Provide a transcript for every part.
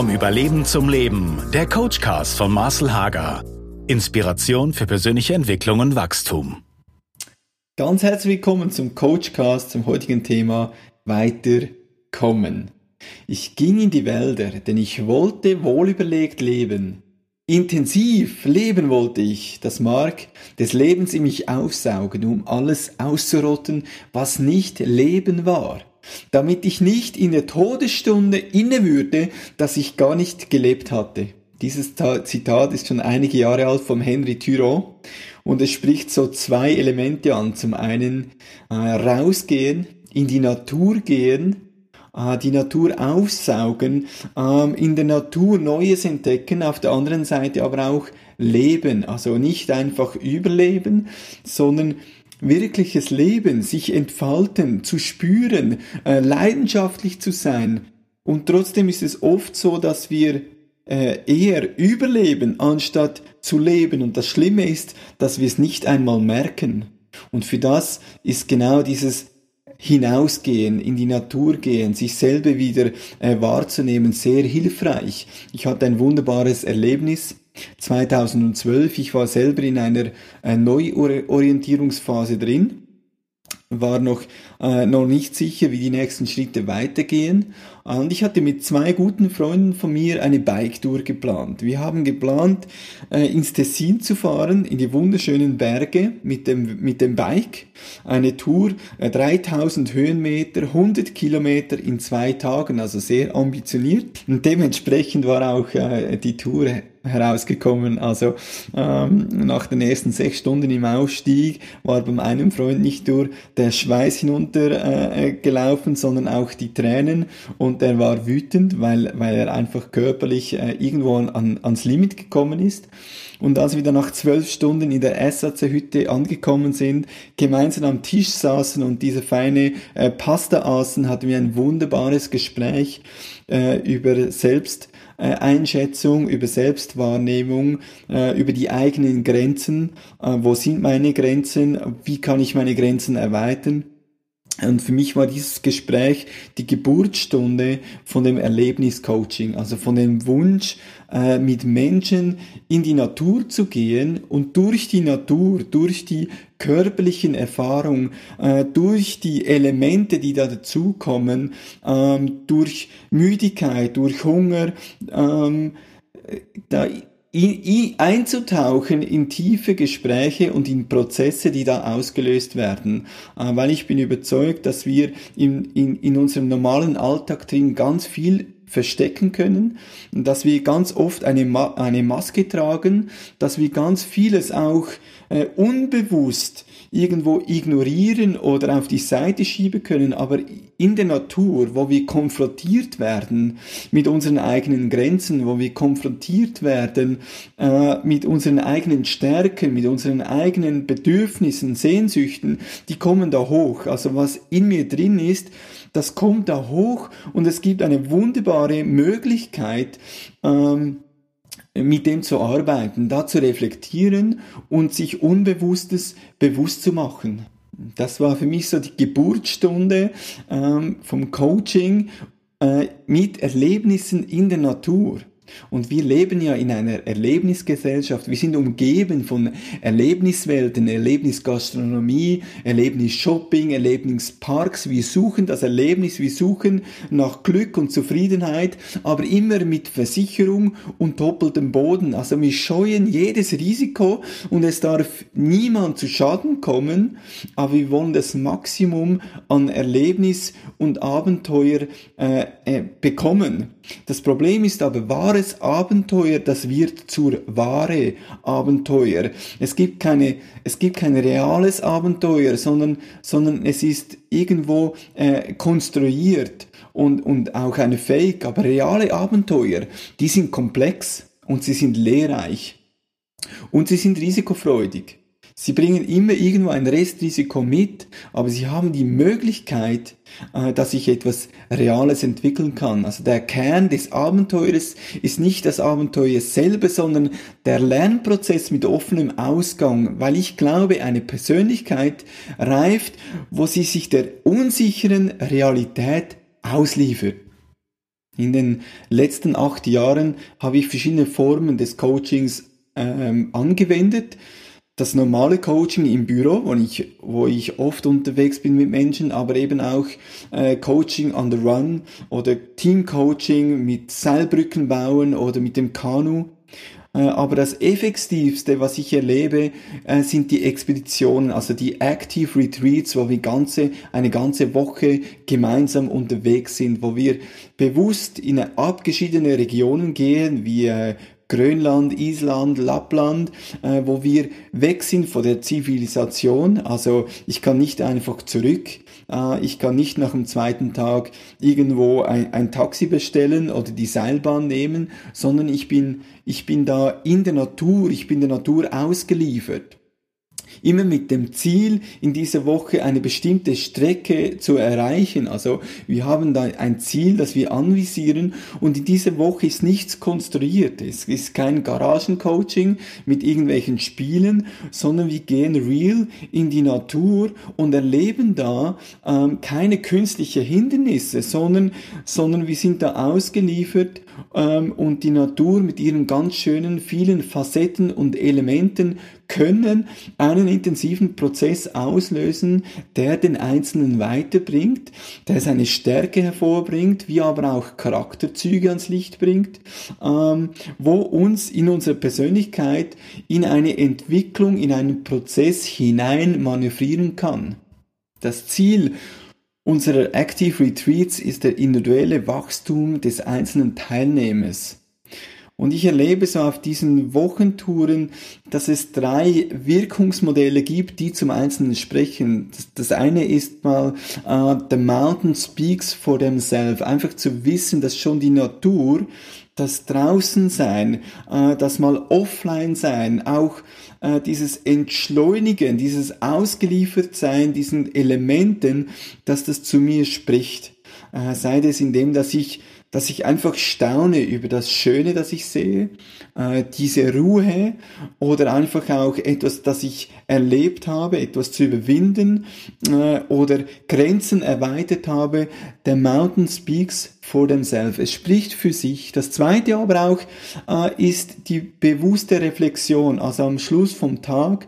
Vom Überleben zum Leben. Der Coachcast von Marcel Hager. Inspiration für persönliche Entwicklung und Wachstum. Ganz herzlich willkommen zum Coachcast zum heutigen Thema Weiterkommen. Ich ging in die Wälder, denn ich wollte wohlüberlegt leben. Intensiv leben wollte ich, das Mark des Lebens in mich aufsaugen, um alles auszurotten, was nicht Leben war damit ich nicht in der Todesstunde inne würde, dass ich gar nicht gelebt hatte. Dieses Zitat ist schon einige Jahre alt vom Henry Thoreau und es spricht so zwei Elemente an. Zum einen äh, rausgehen, in die Natur gehen, äh, die Natur aufsaugen, äh, in der Natur Neues entdecken, auf der anderen Seite aber auch leben. Also nicht einfach überleben, sondern wirkliches Leben, sich entfalten, zu spüren, äh, leidenschaftlich zu sein. Und trotzdem ist es oft so, dass wir äh, eher überleben, anstatt zu leben. Und das Schlimme ist, dass wir es nicht einmal merken. Und für das ist genau dieses hinausgehen, in die Natur gehen, sich selber wieder äh, wahrzunehmen, sehr hilfreich. Ich hatte ein wunderbares Erlebnis 2012. Ich war selber in einer äh, Neuorientierungsphase drin, war noch, äh, noch nicht sicher, wie die nächsten Schritte weitergehen. Und ich hatte mit zwei guten Freunden von mir eine Bike-Tour geplant. Wir haben geplant, äh, ins Tessin zu fahren, in die wunderschönen Berge mit dem, mit dem Bike. Eine Tour, äh, 3000 Höhenmeter, 100 Kilometer in zwei Tagen, also sehr ambitioniert. Und dementsprechend war auch äh, die Tour herausgekommen. Also ähm, nach den ersten sechs Stunden im Aufstieg war bei meinem Freund nicht nur der Schweiß hinuntergelaufen, äh, sondern auch die Tränen und er war wütend, weil, weil er einfach körperlich äh, irgendwo an, ans Limit gekommen ist. Und als wir dann nach zwölf Stunden in der SAC-Hütte angekommen sind, gemeinsam am Tisch saßen und diese feine äh, Pasta aßen, hatten wir ein wunderbares Gespräch äh, über Selbst äh, Einschätzung, über Selbstwahrnehmung, äh, über die eigenen Grenzen. Äh, wo sind meine Grenzen? Wie kann ich meine Grenzen erweitern? Und für mich war dieses Gespräch die Geburtsstunde von dem Erlebniscoaching, also von dem Wunsch, äh, mit Menschen in die Natur zu gehen und durch die Natur, durch die körperlichen Erfahrungen, äh, durch die Elemente, die da dazukommen, ähm, durch Müdigkeit, durch Hunger, ähm, da einzutauchen in tiefe Gespräche und in Prozesse, die da ausgelöst werden. Äh, weil ich bin überzeugt, dass wir in, in, in unserem normalen Alltag drin ganz viel verstecken können, dass wir ganz oft eine, Ma eine Maske tragen, dass wir ganz vieles auch äh, unbewusst irgendwo ignorieren oder auf die Seite schieben können, aber in der Natur, wo wir konfrontiert werden mit unseren eigenen Grenzen, wo wir konfrontiert werden äh, mit unseren eigenen Stärken, mit unseren eigenen Bedürfnissen, Sehnsüchten, die kommen da hoch. Also was in mir drin ist, das kommt da hoch und es gibt eine wunderbare Möglichkeit, ähm, mit dem zu arbeiten, da zu reflektieren und sich Unbewusstes bewusst zu machen. Das war für mich so die Geburtsstunde ähm, vom Coaching äh, mit Erlebnissen in der Natur. Und wir leben ja in einer Erlebnisgesellschaft. Wir sind umgeben von Erlebniswelten, Erlebnisgastronomie, Erlebnisshopping, Erlebnisparks. Wir suchen das Erlebnis, wir suchen nach Glück und Zufriedenheit, aber immer mit Versicherung und doppeltem Boden. Also wir scheuen jedes Risiko und es darf niemand zu Schaden kommen, aber wir wollen das Maximum an Erlebnis und Abenteuer äh, äh, bekommen. Das Problem ist aber, wahres Abenteuer, das wird zur wahre Abenteuer. Es gibt keine, es gibt kein reales Abenteuer, sondern, sondern es ist irgendwo äh, konstruiert und, und auch eine Fake. Aber reale Abenteuer, die sind komplex und sie sind lehrreich und sie sind risikofreudig. Sie bringen immer irgendwo ein Restrisiko mit, aber sie haben die Möglichkeit, äh, dass sich etwas Reales entwickeln kann. Also der Kern des Abenteuers ist nicht das Abenteuer selber, sondern der Lernprozess mit offenem Ausgang, weil ich glaube, eine Persönlichkeit reift, wo sie sich der unsicheren Realität ausliefert. In den letzten acht Jahren habe ich verschiedene Formen des Coachings ähm, angewendet. Das normale Coaching im Büro, wo ich, wo ich oft unterwegs bin mit Menschen, aber eben auch äh, Coaching on the Run oder Team-Coaching mit Seilbrücken bauen oder mit dem Kanu. Äh, aber das effektivste, was ich erlebe, äh, sind die Expeditionen, also die Active Retreats, wo wir ganze, eine ganze Woche gemeinsam unterwegs sind, wo wir bewusst in abgeschiedene Regionen gehen, wie äh, Grönland, Island, Lappland, äh, wo wir weg sind von der Zivilisation. Also ich kann nicht einfach zurück. Äh, ich kann nicht nach dem zweiten Tag irgendwo ein, ein Taxi bestellen oder die Seilbahn nehmen, sondern ich bin, ich bin da in der Natur, ich bin der Natur ausgeliefert immer mit dem Ziel, in dieser Woche eine bestimmte Strecke zu erreichen. Also wir haben da ein Ziel, das wir anvisieren und in dieser Woche ist nichts konstruiert. Es ist kein Garagencoaching mit irgendwelchen Spielen, sondern wir gehen real in die Natur und erleben da ähm, keine künstlichen Hindernisse, sondern, sondern wir sind da ausgeliefert ähm, und die Natur mit ihren ganz schönen vielen Facetten und Elementen können einen intensiven Prozess auslösen, der den Einzelnen weiterbringt, der seine Stärke hervorbringt, wie aber auch Charakterzüge ans Licht bringt, ähm, wo uns in unsere Persönlichkeit in eine Entwicklung, in einen Prozess hinein manövrieren kann. Das Ziel unserer Active Retreats ist der individuelle Wachstum des einzelnen Teilnehmers. Und ich erlebe so auf diesen Wochentouren, dass es drei Wirkungsmodelle gibt, die zum Einzelnen sprechen. Das, das eine ist mal, uh, the mountain speaks for themselves. Einfach zu wissen, dass schon die Natur, das Draußensein, uh, das mal offline sein, auch uh, dieses Entschleunigen, dieses Ausgeliefertsein diesen Elementen, dass das zu mir spricht. sei es in dem, dass ich dass ich einfach staune über das Schöne, das ich sehe, äh, diese Ruhe oder einfach auch etwas, das ich erlebt habe, etwas zu überwinden äh, oder Grenzen erweitert habe. The mountain speaks for themselves. Es spricht für sich. Das zweite aber auch äh, ist die bewusste Reflexion, also am Schluss vom Tag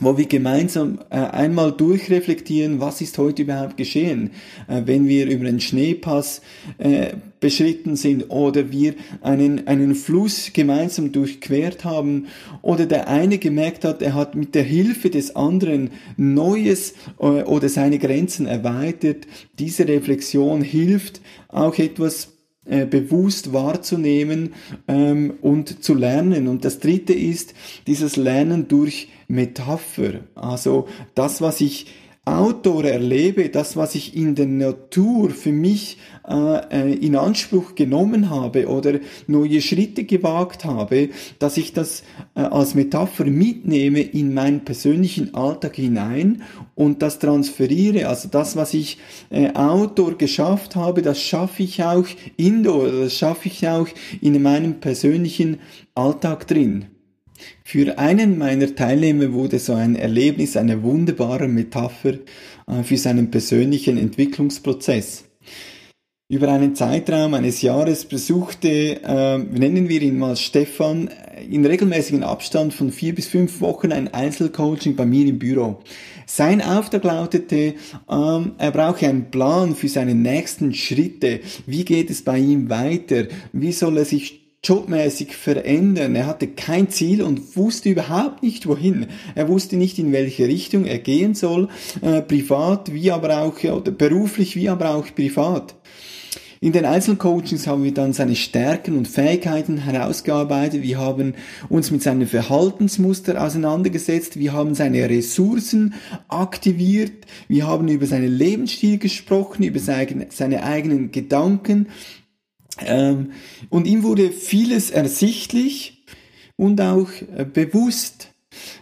wo wir gemeinsam äh, einmal durchreflektieren, was ist heute überhaupt geschehen, äh, wenn wir über einen Schneepass äh, beschritten sind oder wir einen, einen Fluss gemeinsam durchquert haben oder der eine gemerkt hat, er hat mit der Hilfe des anderen Neues äh, oder seine Grenzen erweitert. Diese Reflexion hilft auch etwas äh, bewusst wahrzunehmen ähm, und zu lernen. Und das dritte ist dieses Lernen durch Metapher. Also das, was ich Outdoor erlebe, das, was ich in der Natur für mich äh, äh, in Anspruch genommen habe oder neue Schritte gewagt habe, dass ich das äh, als Metapher mitnehme in meinen persönlichen Alltag hinein und das transferiere. Also das, was ich äh, Outdoor geschafft habe, das schaffe ich auch Indoor, das schaffe ich auch in meinem persönlichen Alltag drin. Für einen meiner Teilnehmer wurde so ein Erlebnis eine wunderbare Metapher äh, für seinen persönlichen Entwicklungsprozess. Über einen Zeitraum eines Jahres besuchte, äh, nennen wir ihn mal Stefan, in regelmäßigen Abstand von vier bis fünf Wochen ein Einzelcoaching bei mir im Büro. Sein Auftrag lautete, ähm, er brauche einen Plan für seine nächsten Schritte. Wie geht es bei ihm weiter? Wie soll er sich jobmäßig verändern. Er hatte kein Ziel und wusste überhaupt nicht wohin. Er wusste nicht in welche Richtung er gehen soll, äh, privat wie aber auch oder beruflich wie aber auch privat. In den Einzelcoachings haben wir dann seine Stärken und Fähigkeiten herausgearbeitet. Wir haben uns mit seinen Verhaltensmuster auseinandergesetzt. Wir haben seine Ressourcen aktiviert. Wir haben über seinen Lebensstil gesprochen, über seine, seine eigenen Gedanken ähm, und ihm wurde vieles ersichtlich und auch äh, bewusst.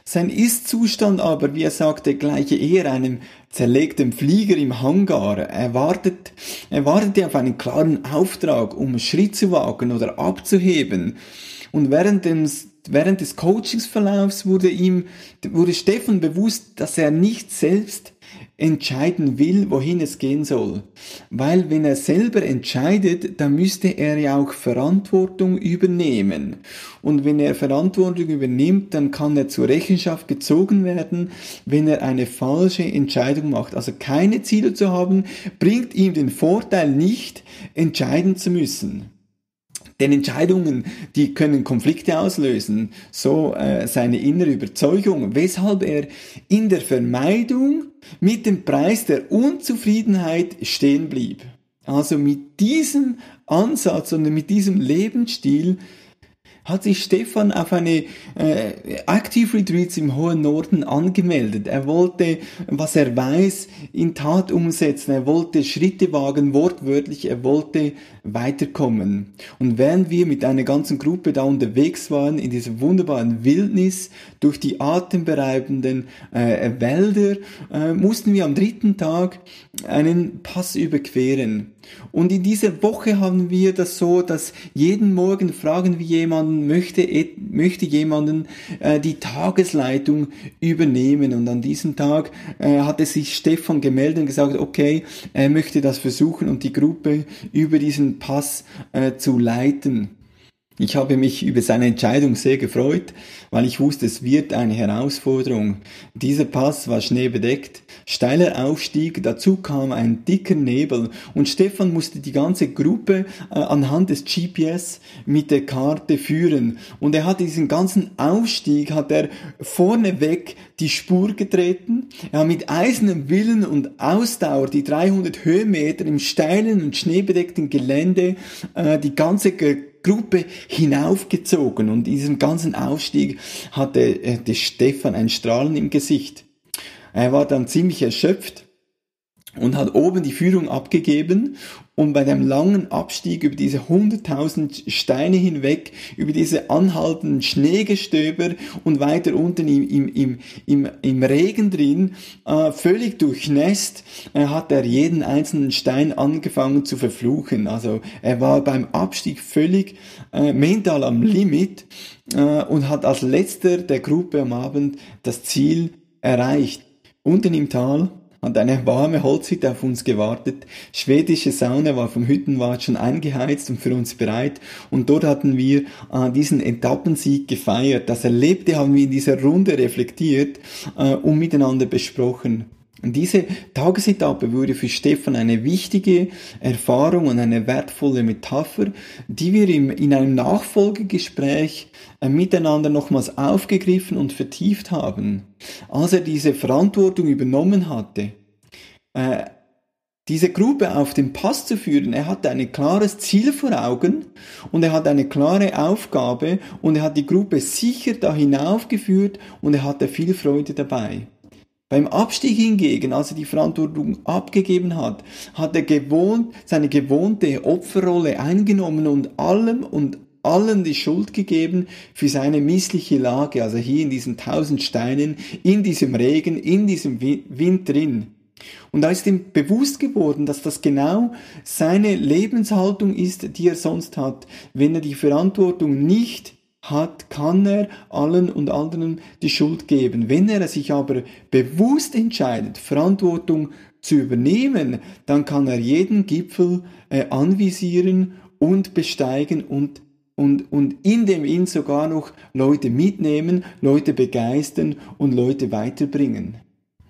Sein Ist-Zustand aber, wie er sagte, gleiche eher einem zerlegten Flieger im Hangar. Er, wartet, er wartete auf einen klaren Auftrag, um Schritt zu wagen oder abzuheben. Und während des, während des Coachingsverlaufs wurde ihm, wurde Stefan bewusst, dass er nicht selbst entscheiden will, wohin es gehen soll. Weil wenn er selber entscheidet, dann müsste er ja auch Verantwortung übernehmen. Und wenn er Verantwortung übernimmt, dann kann er zur Rechenschaft gezogen werden, wenn er eine falsche Entscheidung macht. Also keine Ziele zu haben, bringt ihm den Vorteil nicht, entscheiden zu müssen. Denn Entscheidungen, die können Konflikte auslösen. So äh, seine innere Überzeugung, weshalb er in der Vermeidung mit dem Preis der Unzufriedenheit stehen blieb. Also mit diesem Ansatz und mit diesem Lebensstil hat sich Stefan auf eine äh, Active Retreats im hohen Norden angemeldet. Er wollte, was er weiß, in Tat umsetzen. Er wollte Schritte wagen, wortwörtlich. Er wollte weiterkommen. Und während wir mit einer ganzen Gruppe da unterwegs waren, in dieser wunderbaren Wildnis, durch die atemberaubenden äh, Wälder, äh, mussten wir am dritten Tag einen Pass überqueren. Und in dieser Woche haben wir das so, dass jeden Morgen fragen wir jemanden, möchte, möchte jemanden äh, die Tagesleitung übernehmen. Und an diesem Tag äh, hatte sich Stefan gemeldet und gesagt, okay, er möchte das versuchen und die Gruppe über diesen Pass äh, zu leiten. Ich habe mich über seine Entscheidung sehr gefreut, weil ich wusste, es wird eine Herausforderung. Dieser Pass war schneebedeckt, steiler Aufstieg, dazu kam ein dicker Nebel und Stefan musste die ganze Gruppe äh, anhand des GPS mit der Karte führen. Und er hat diesen ganzen Aufstieg, hat er vorneweg die Spur getreten. Er hat mit eisernem Willen und Ausdauer die 300 Höhenmeter im steilen und schneebedeckten Gelände äh, die ganze Gruppe hinaufgezogen und in diesem ganzen Aufstieg hatte äh, der Stefan ein Strahlen im Gesicht. Er war dann ziemlich erschöpft und hat oben die Führung abgegeben und bei dem langen Abstieg über diese 100.000 Steine hinweg, über diese anhaltenden Schneegestöber und weiter unten im, im, im, im, im Regen drin, äh, völlig durchnässt, äh, hat er jeden einzelnen Stein angefangen zu verfluchen. Also er war beim Abstieg völlig äh, mental am Limit äh, und hat als letzter der Gruppe am Abend das Ziel erreicht. Unten im Tal hat eine warme Holzhütte auf uns gewartet. Schwedische Sauna war vom Hüttenwart schon eingeheizt und für uns bereit. Und dort hatten wir äh, diesen Etappensieg gefeiert. Das Erlebte haben wir in dieser Runde reflektiert äh, und miteinander besprochen. Diese Tagesetappe wurde für Stefan eine wichtige Erfahrung und eine wertvolle Metapher, die wir im, in einem Nachfolgegespräch äh, miteinander nochmals aufgegriffen und vertieft haben. Als er diese Verantwortung übernommen hatte, äh, diese Gruppe auf den Pass zu führen, er hatte ein klares Ziel vor Augen und er hat eine klare Aufgabe und er hat die Gruppe sicher da hinaufgeführt und er hatte viel Freude dabei. Beim Abstieg hingegen, als er die Verantwortung abgegeben hat, hat er gewohnt, seine gewohnte Opferrolle eingenommen und allem und allen die Schuld gegeben für seine missliche Lage, also hier in diesen tausend Steinen, in diesem Regen, in diesem Wind drin. Und da ist ihm bewusst geworden, dass das genau seine Lebenshaltung ist, die er sonst hat, wenn er die Verantwortung nicht hat, kann er allen und anderen die Schuld geben. Wenn er sich aber bewusst entscheidet, Verantwortung zu übernehmen, dann kann er jeden Gipfel äh, anvisieren und besteigen und und, und in dem ihn sogar noch Leute mitnehmen, Leute begeistern und Leute weiterbringen.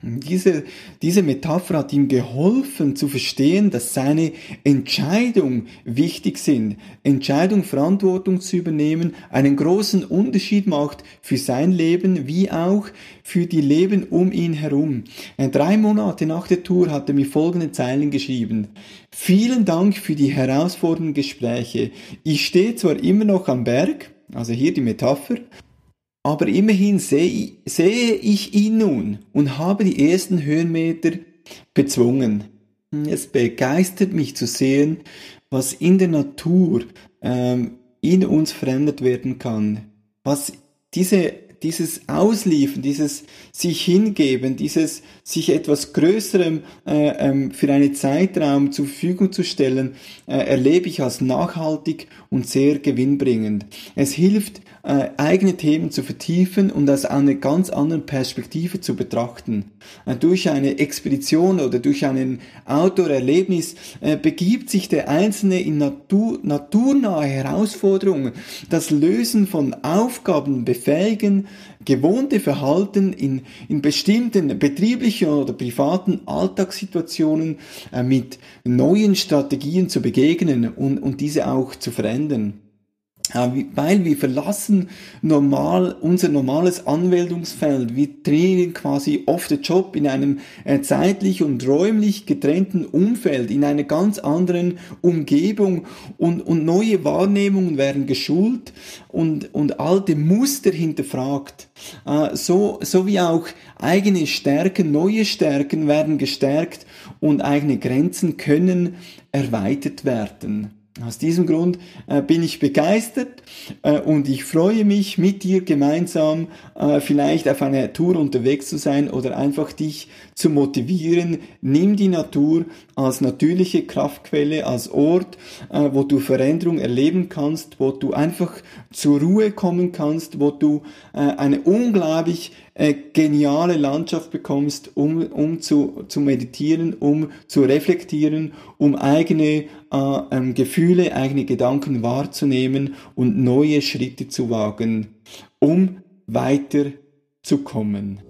Diese, diese Metapher hat ihm geholfen zu verstehen, dass seine Entscheidungen wichtig sind. Entscheidung, Verantwortung zu übernehmen, einen großen Unterschied macht für sein Leben wie auch für die Leben um ihn herum. Äh, drei Monate nach der Tour hat er mir folgende Zeilen geschrieben. Vielen Dank für die herausfordernden Gespräche. Ich stehe zwar immer noch am Berg, also hier die Metapher, aber immerhin sehe, ich ihn nun und habe die ersten Höhenmeter bezwungen. Es begeistert mich zu sehen, was in der Natur ähm, in uns verändert werden kann. Was diese, dieses Ausliefern, dieses sich hingeben, dieses sich etwas Größerem äh, ähm, für einen Zeitraum zur Verfügung zu stellen, äh, erlebe ich als nachhaltig und sehr gewinnbringend. Es hilft äh, eigene Themen zu vertiefen und aus einer ganz anderen Perspektive zu betrachten. Äh, durch eine Expedition oder durch ein Outdoor-Erlebnis äh, begibt sich der Einzelne in Natur, naturnahe Herausforderungen. Das Lösen von Aufgaben befähigen, gewohnte Verhalten in, in bestimmten betrieblichen oder privaten Alltagssituationen äh, mit neuen Strategien zu begegnen und, und diese auch zu verändern weil wir verlassen normal, unser normales Anwendungsfeld. Wir trainieren quasi off the job in einem äh, zeitlich und räumlich getrennten Umfeld, in einer ganz anderen Umgebung und, und neue Wahrnehmungen werden geschult und, und alte Muster hinterfragt. Äh, so, so wie auch eigene Stärken, neue Stärken werden gestärkt und eigene Grenzen können erweitert werden. Aus diesem Grund äh, bin ich begeistert äh, und ich freue mich, mit dir gemeinsam äh, vielleicht auf einer Tour unterwegs zu sein oder einfach dich zu motivieren. Nimm die Natur als natürliche Kraftquelle, als Ort, wo du Veränderung erleben kannst, wo du einfach zur Ruhe kommen kannst, wo du eine unglaublich geniale Landschaft bekommst, um, um zu, zu meditieren, um zu reflektieren, um eigene äh, ähm, Gefühle, eigene Gedanken wahrzunehmen und neue Schritte zu wagen, um weiter zu kommen.